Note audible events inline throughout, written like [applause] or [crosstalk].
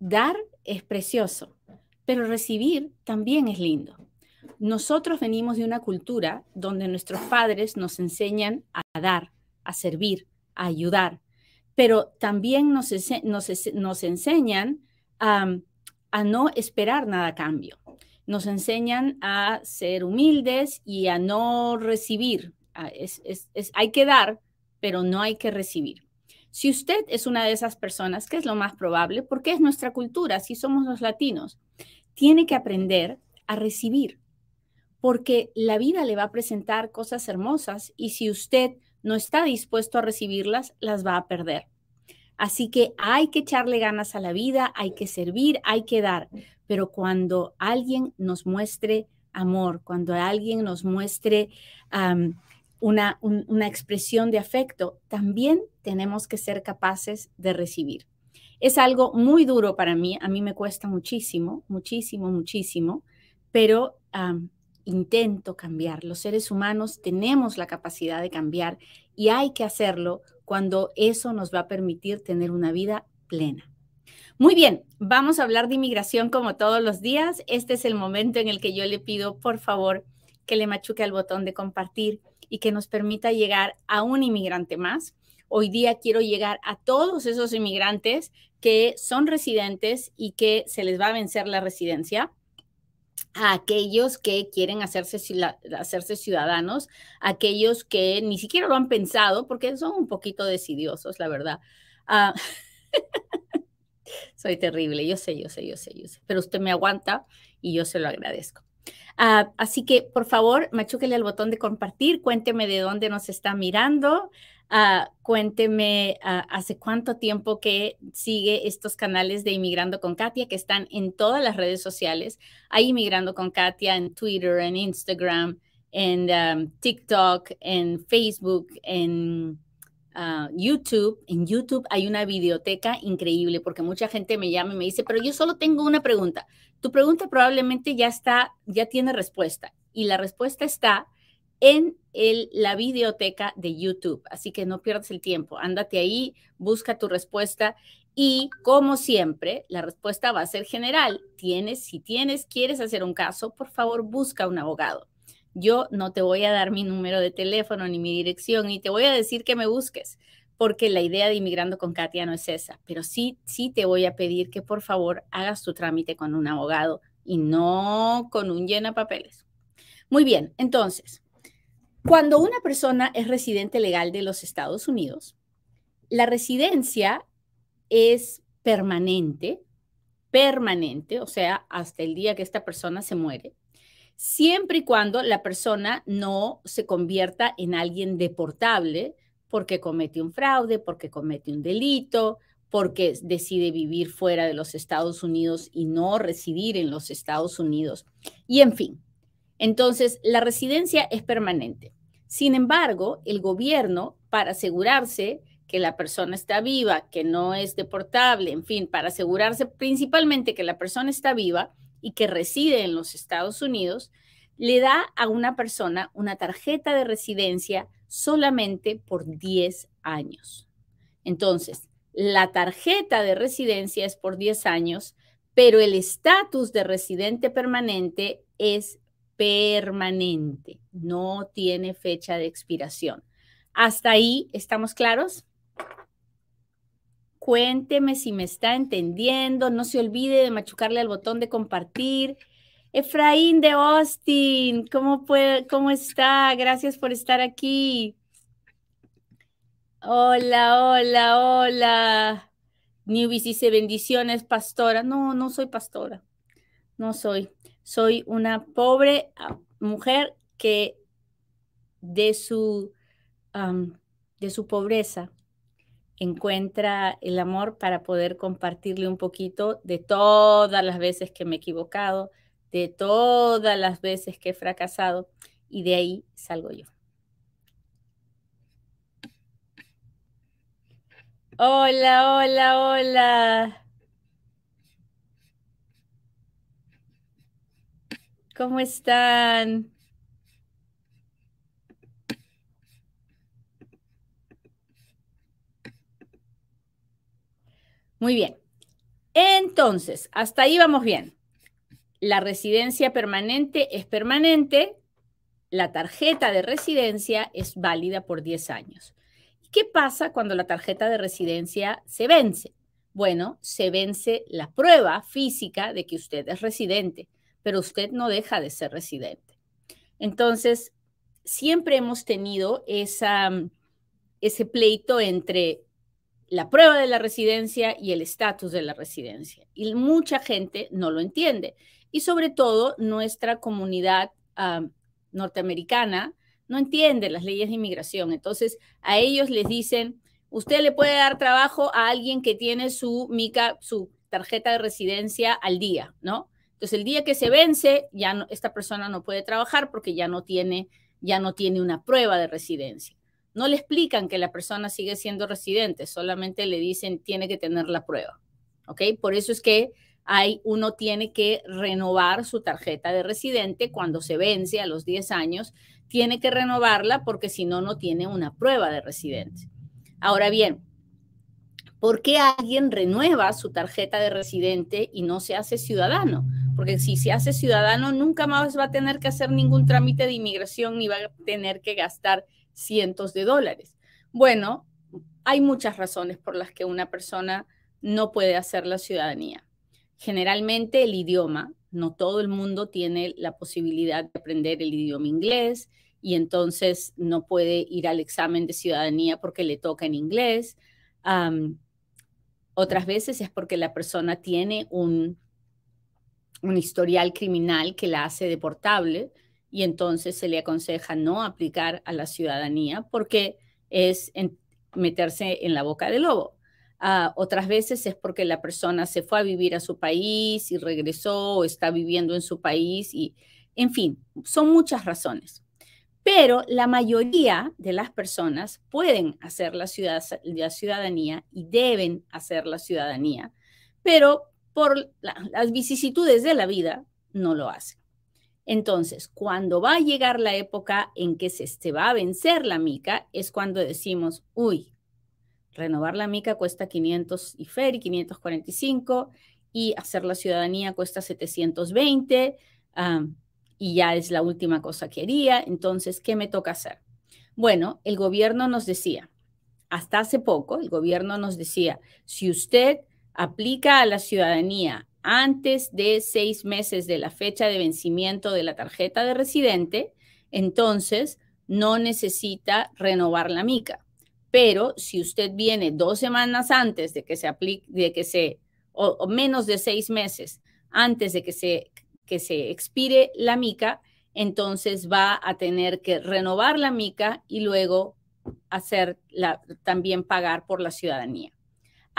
Dar es precioso, pero recibir también es lindo. Nosotros venimos de una cultura donde nuestros padres nos enseñan a dar, a servir, a ayudar, pero también nos, enseñan a, no esperar nada a cambio. Nos enseñan a ser humildes y a no recibir. hay que dar, pero no hay que recibir. Si usted es una de esas personas, que es lo más probable, porque es nuestra cultura, si somos los latinos, tiene que aprender a recibir, porque la vida le va a presentar cosas hermosas y si usted no está dispuesto a recibirlas, las va a perder. Así que hay que echarle ganas a la vida, hay que servir, hay que dar, pero cuando alguien nos muestre amor, cuando alguien nos muestre una, una expresión de afecto, también tenemos que ser capaces de recibir. Es algo muy duro para mí, a mí me cuesta muchísimo, muchísimo, muchísimo, pero intento cambiar. Los seres humanos tenemos la capacidad de cambiar y hay que hacerlo cuando eso nos va a permitir tener una vida plena. Muy bien, vamos a hablar de inmigración como todos los días. Este es el momento en el que yo le pido, por favor, que le machuque al botón de compartir y que nos permita llegar a un inmigrante más. Hoy día quiero llegar a todos esos inmigrantes que son residentes y que se les va a vencer la residencia, a aquellos que quieren hacerse, hacerse ciudadanos, aquellos que ni siquiera lo han pensado porque son un poquito decidiosos, la verdad. Ah, [laughs] soy terrible, yo sé, yo sé, yo sé, yo sé, pero usted me aguanta y yo se lo agradezco. Ah, así que, por favor, machúquele al botón de compartir, cuénteme de dónde nos está mirando, ah, cuénteme ah, hace cuánto tiempo que sigue estos canales de Inmigrando con Katia que están en todas las redes sociales. Hay Inmigrando con Katia en Twitter, en Instagram, en TikTok, en Facebook, en YouTube. En YouTube hay una biblioteca increíble porque mucha gente me llama y me dice, pero yo solo tengo una pregunta. Tu pregunta probablemente ya está, ya tiene respuesta y la respuesta está en el, la biblioteca de YouTube. Así que no pierdas el tiempo, ándate ahí, busca tu respuesta y como siempre, la respuesta va a ser general. Tienes, si tienes, quieres hacer un caso, por favor, busca un abogado. Yo no te voy a dar mi número de teléfono ni mi dirección, ni te voy a decir que me busques, porque la idea de Inmigrando con Katia no es esa, pero sí, sí te voy a pedir que por favor hagas tu trámite con un abogado y no con un llena papeles. Muy bien, entonces, cuando una persona es residente legal de los Estados Unidos, la residencia es permanente, permanente, o sea, hasta el día que esta persona se muere siempre y cuando la persona no se convierta en alguien deportable porque comete un fraude, porque comete un delito, porque decide vivir fuera de los Estados Unidos y no residir en los Estados Unidos. Y en fin, entonces la residencia es permanente. Sin embargo, el gobierno, para asegurarse que la persona está viva, que no es deportable, en fin, para asegurarse principalmente que la persona está viva, y que reside en los Estados Unidos, le da a una persona una tarjeta de residencia solamente por 10 años. Entonces, la tarjeta de residencia es por 10 años, pero el estatus de residente permanente es permanente, no tiene fecha de expiración. ¿Hasta ahí estamos claros? Cuénteme si me está entendiendo. No se olvide de machucarle al botón de compartir. Efraín de Austin, ¿cómo, puede, ¿cómo está? Gracias por estar aquí. Hola, hola, hola. Newbies dice bendiciones, pastora. No, no soy pastora. No soy. Soy una pobre ah, mujer que de su, de su pobreza encuentra el amor para poder compartirle un poquito de todas las veces que me he equivocado, de todas las veces que he fracasado y de ahí salgo yo. Hola, hola, hola. ¿Cómo están? Muy bien. Entonces, hasta ahí vamos bien. La residencia permanente es permanente. La tarjeta de residencia es válida por 10 años. ¿Qué pasa cuando la tarjeta de residencia se vence? Bueno, se vence la prueba física de que usted es residente, pero usted no deja de ser residente. Entonces, siempre hemos tenido esa, ese pleito entre la prueba de la residencia y el estatus de la residencia. Y mucha gente no lo entiende. Y sobre todo nuestra comunidad norteamericana no entiende las leyes de inmigración. Entonces a ellos les dicen, usted le puede dar trabajo a alguien que tiene su mica, su tarjeta de residencia al día, ¿no? Entonces el día que se vence, ya esta persona no puede trabajar porque ya no tiene, ya no tiene una prueba de residencia. No le explican que la persona sigue siendo residente, solamente le dicen tiene que tener la prueba. ¿Ok? Por eso es que hay, uno tiene que renovar su tarjeta de residente cuando se vence a los 10 años, tiene que renovarla porque si no, no tiene una prueba de residente. Ahora bien, ¿por qué alguien renueva su tarjeta de residente y no se hace ciudadano? Porque si se hace ciudadano, nunca más va a tener que hacer ningún trámite de inmigración ni va a tener que gastar cientos de dólares. Bueno, hay muchas razones por las que una persona no puede hacer la ciudadanía. Generalmente el idioma, no todo el mundo tiene la posibilidad de aprender el idioma inglés y entonces no puede ir al examen de ciudadanía porque le toca en inglés. otras veces es porque la persona tiene un, un historial criminal que la hace deportable y entonces se le aconseja no aplicar a la ciudadanía porque es meterse en la boca del lobo. Ah, otras veces es porque la persona se fue a vivir a su país y regresó o está viviendo en su país y, en fin, son muchas razones. Pero la mayoría de las personas pueden hacer la, la ciudadanía y deben hacer la ciudadanía, pero por las vicisitudes de la vida no lo hacen. Entonces, cuando va a llegar la época en que se, va a vencer la mica, es cuando decimos, uy, renovar la mica cuesta 500 y FERI, 545, y hacer la ciudadanía cuesta 720, y ya es la última cosa que haría. Entonces, ¿qué me toca hacer? Bueno, el gobierno nos decía, hasta hace poco, el gobierno nos decía, si usted aplica a la ciudadanía antes de seis meses de la fecha de vencimiento de la tarjeta de residente, entonces no necesita renovar la mica. Pero si usted viene dos semanas antes de que se aplique, de que se, o, menos de seis meses antes de que se, que se expire la mica, entonces va a tener que renovar la mica y luego hacer la, también pagar por la ciudadanía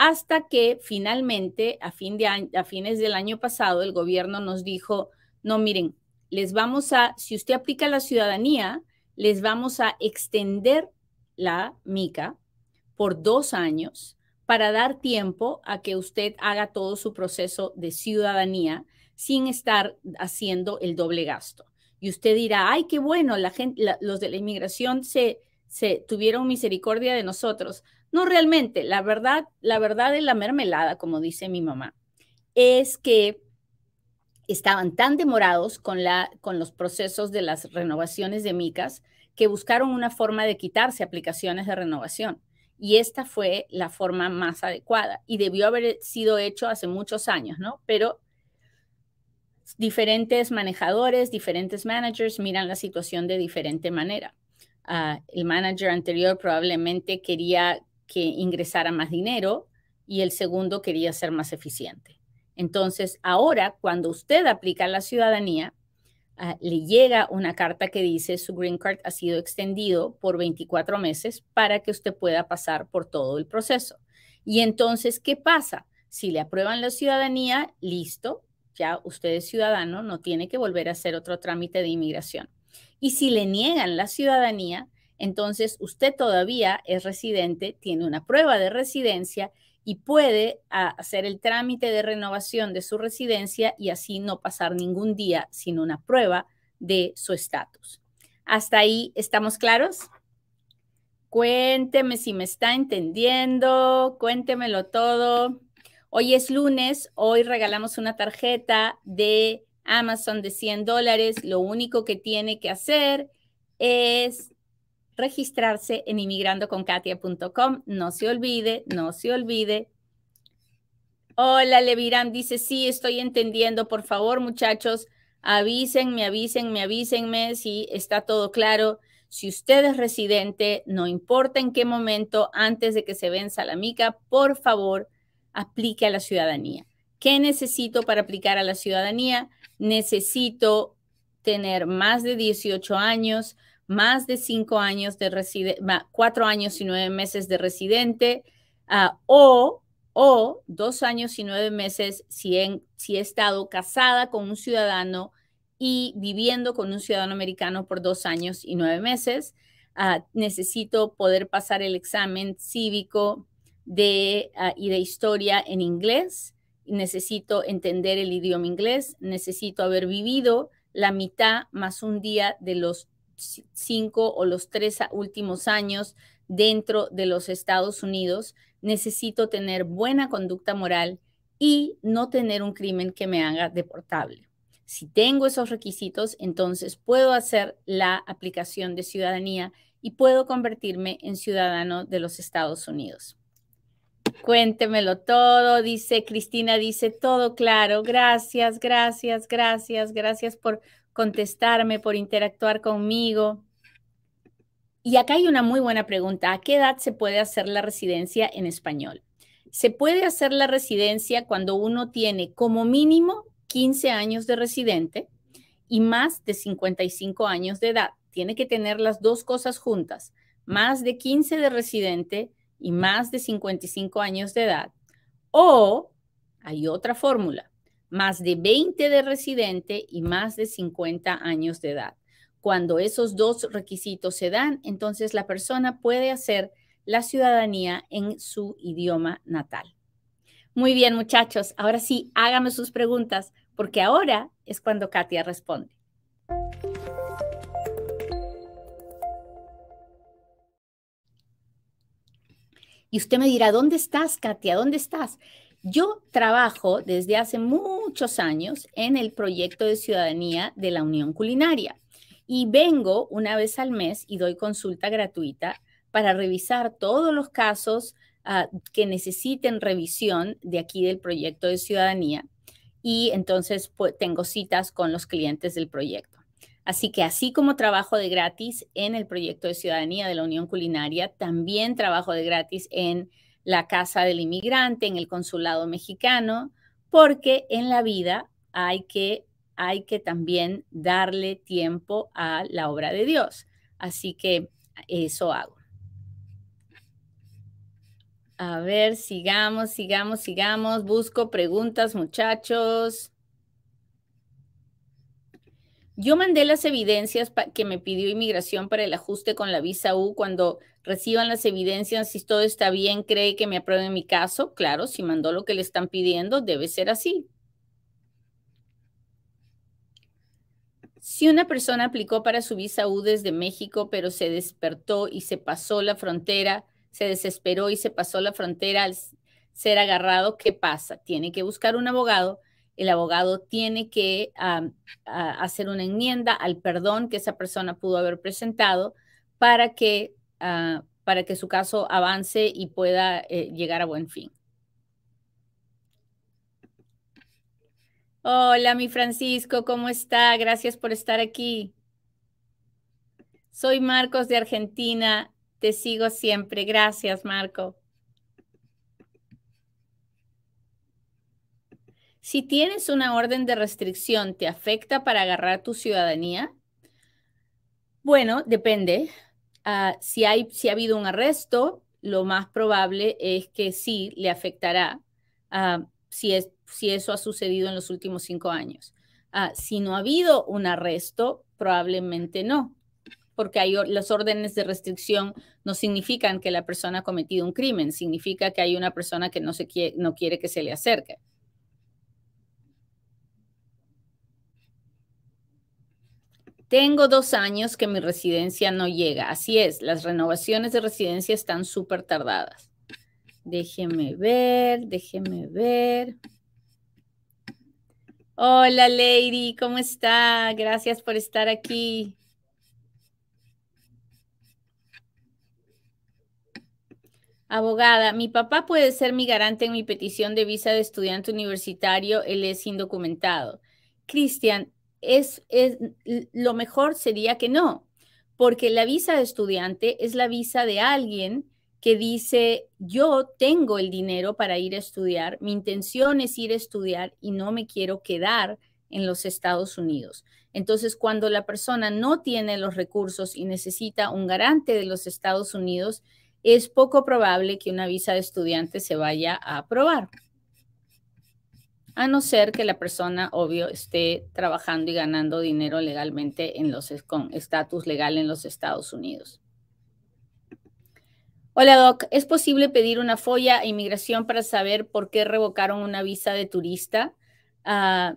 hasta que finalmente, a, fin de a fines del año pasado, el gobierno nos dijo, no, miren, les vamos a, si usted aplica la ciudadanía, les vamos a extender la mica por dos años para dar tiempo a que usted haga todo su proceso de ciudadanía sin estar haciendo el doble gasto. Y usted dirá, ay, qué bueno, los de la inmigración se tuvieron misericordia de nosotros. No realmente, la verdad, la verdad de la mermelada, como dice mi mamá, es que estaban tan demorados con, la, con los procesos de las renovaciones de micas que buscaron una forma de quitarse aplicaciones de renovación. Y esta fue la forma más adecuada y debió haber sido hecho hace muchos años, ¿no? Pero diferentes manejadores, diferentes managers miran la situación de diferente manera. Ah, el manager anterior probablemente quería que ingresara más dinero y el segundo quería ser más eficiente. Entonces, ahora, cuando usted aplica la ciudadanía, ah, le llega una carta que dice su green card ha sido extendido por 24 meses para que usted pueda pasar por todo el proceso. Y entonces, ¿qué pasa? Si le aprueban la ciudadanía, listo, ya usted es ciudadano, no tiene que volver a hacer otro trámite de inmigración. Y si le niegan la ciudadanía, entonces usted todavía es residente, tiene una prueba de residencia y puede hacer el trámite de renovación de su residencia y así no pasar ningún día sin una prueba de su estatus. ¿Hasta ahí estamos claros? Cuénteme si me está entendiendo, cuéntemelo todo. Hoy es lunes, hoy regalamos una tarjeta de Amazon de 100 dólares. Lo único que tiene que hacer es registrarse en inmigrandoconkatia.com. No se olvide, no se olvide. Hola, Leviram dice, sí, estoy entendiendo. Por favor, muchachos, avísenme, avísenme, avísenme si está todo claro. Si usted es residente, no importa en qué momento, antes de que se venza la mica, por favor, aplique a la ciudadanía. ¿Qué necesito para aplicar a la ciudadanía? Necesito tener más de 18 años, más de 5 años de residente, 4 años y 9 meses de residente, uh, o, o 2 años y 9 meses si, si he estado casada con un ciudadano y viviendo con un ciudadano americano por 2 años y 9 meses. Uh, necesito poder pasar el examen cívico de, uh, y de historia en inglés, necesito entender el idioma inglés, necesito haber vivido la mitad más un día de los cinco o los tres últimos años dentro de los Estados Unidos, necesito tener buena conducta moral y no tener un crimen que me haga deportable. Si tengo esos requisitos, entonces puedo hacer la aplicación de ciudadanía y puedo convertirme en ciudadano de los Estados Unidos. Cuéntemelo todo, dice Cristina, dice todo claro. Gracias, gracias, gracias, gracias por contestarme, por interactuar conmigo. Y acá hay una muy buena pregunta. ¿A qué edad se puede hacer la residencia en español? Se puede hacer la residencia cuando uno tiene como mínimo 15 años de residente y más de 55 años de edad. Tiene que tener las dos cosas juntas, más de 15 de residente y más de 55 años de edad. O hay otra fórmula, más de 20 de residente y más de 50 años de edad. Cuando esos dos requisitos se dan, entonces la persona puede hacer la ciudadanía en su idioma natal. Muy bien, muchachos. Ahora sí, hágame sus preguntas, porque ahora es cuando Katia responde. Y usted me dirá, ¿dónde estás, Katia? ¿Dónde estás? Yo trabajo desde hace muchos años en el proyecto de ciudadanía de la Unión Culinaria y vengo una vez al mes y doy consulta gratuita para revisar todos los casos ah, que necesiten revisión de aquí del proyecto de ciudadanía y entonces pues, tengo citas con los clientes del proyecto. Así que así como trabajo de gratis en el proyecto de ciudadanía de la Unión Culinaria, también trabajo de gratis en la Casa del Inmigrante, en el Consulado Mexicano, porque en la vida hay que, hay que también darle tiempo a la obra de Dios. Así que eso hago. A ver, sigamos, sigamos, sigamos. Busco preguntas, muchachos. Yo mandé las evidencias que me pidió inmigración para el ajuste con la visa U. Cuando reciban las evidencias, si todo está bien, cree que me aprueben mi caso. Claro, si mandó lo que le están pidiendo, debe ser así. Si una persona aplicó para su visa U desde México, pero se despertó y se pasó la frontera, se desesperó y se pasó la frontera al ser agarrado, ¿qué pasa? Tiene que buscar un abogado el abogado tiene que hacer una enmienda al perdón que esa persona pudo haber presentado para que, ah, para que su caso avance y pueda eh, llegar a buen fin. Hola, mi Francisco, ¿cómo está? Gracias por estar aquí. Soy Marcos de Argentina. Te sigo siempre. Gracias, Marco. Si tienes una orden de restricción, ¿te afecta para agarrar tu ciudadanía? Bueno, depende. Ah, si, hay, si ha habido un arresto, lo más probable es que sí le afectará ah, si, es, si eso ha sucedido en los últimos cinco años. Ah, si no ha habido un arresto, probablemente no, porque hay, las órdenes de restricción no significan que la persona ha cometido un crimen, significa que hay una persona que no, se quiere, no quiere que se le acerque. Tengo dos años que mi residencia no llega. Así es, las renovaciones de residencia están súper tardadas. Déjeme ver, déjeme ver. Hola, Lady, ¿cómo está? Gracias por estar aquí. Abogada, mi papá puede ser mi garante en mi petición de visa de estudiante universitario. Él es indocumentado. Cristian, es, lo mejor sería que no, porque la visa de estudiante es la visa de alguien que dice, yo tengo el dinero para ir a estudiar, mi intención es ir a estudiar y no me quiero quedar en los Estados Unidos. Entonces, cuando la persona no tiene los recursos y necesita un garante de los Estados Unidos, es poco probable que una visa de estudiante se vaya a aprobar a no ser que la persona, obvio, esté trabajando y ganando dinero legalmente en los, con estatus legal en los Estados Unidos. Hola Doc, ¿es posible pedir una folla a inmigración para saber por qué revocaron una visa de turista? Ah,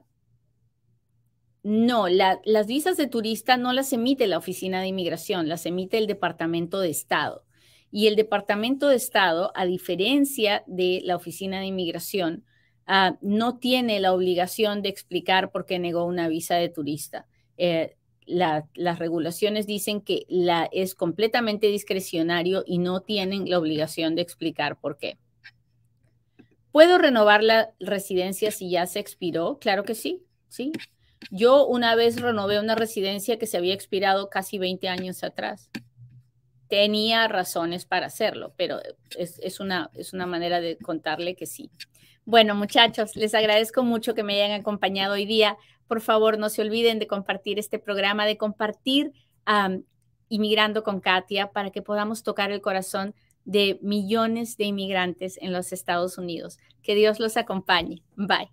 no, las visas de turista no las emite la Oficina de Inmigración, las emite el Departamento de Estado. Y el Departamento de Estado, a diferencia de la Oficina de Inmigración, Ah, no tiene la obligación de explicar por qué negó una visa de turista. Eh, las regulaciones dicen que es completamente discrecionario y no tienen la obligación de explicar por qué. ¿Puedo renovar la residencia si ya se expiró? Claro que sí, sí. Yo una vez renové una residencia que se había expirado casi 20 años atrás. Tenía razones para hacerlo, pero es, una, es una manera de contarle que sí. Bueno, muchachos, les agradezco mucho que me hayan acompañado hoy día. Por favor, no se olviden de compartir este programa, de compartir Inmigrando con Katia para que podamos tocar el corazón de millones de inmigrantes en los Estados Unidos. Que Dios los acompañe. Bye.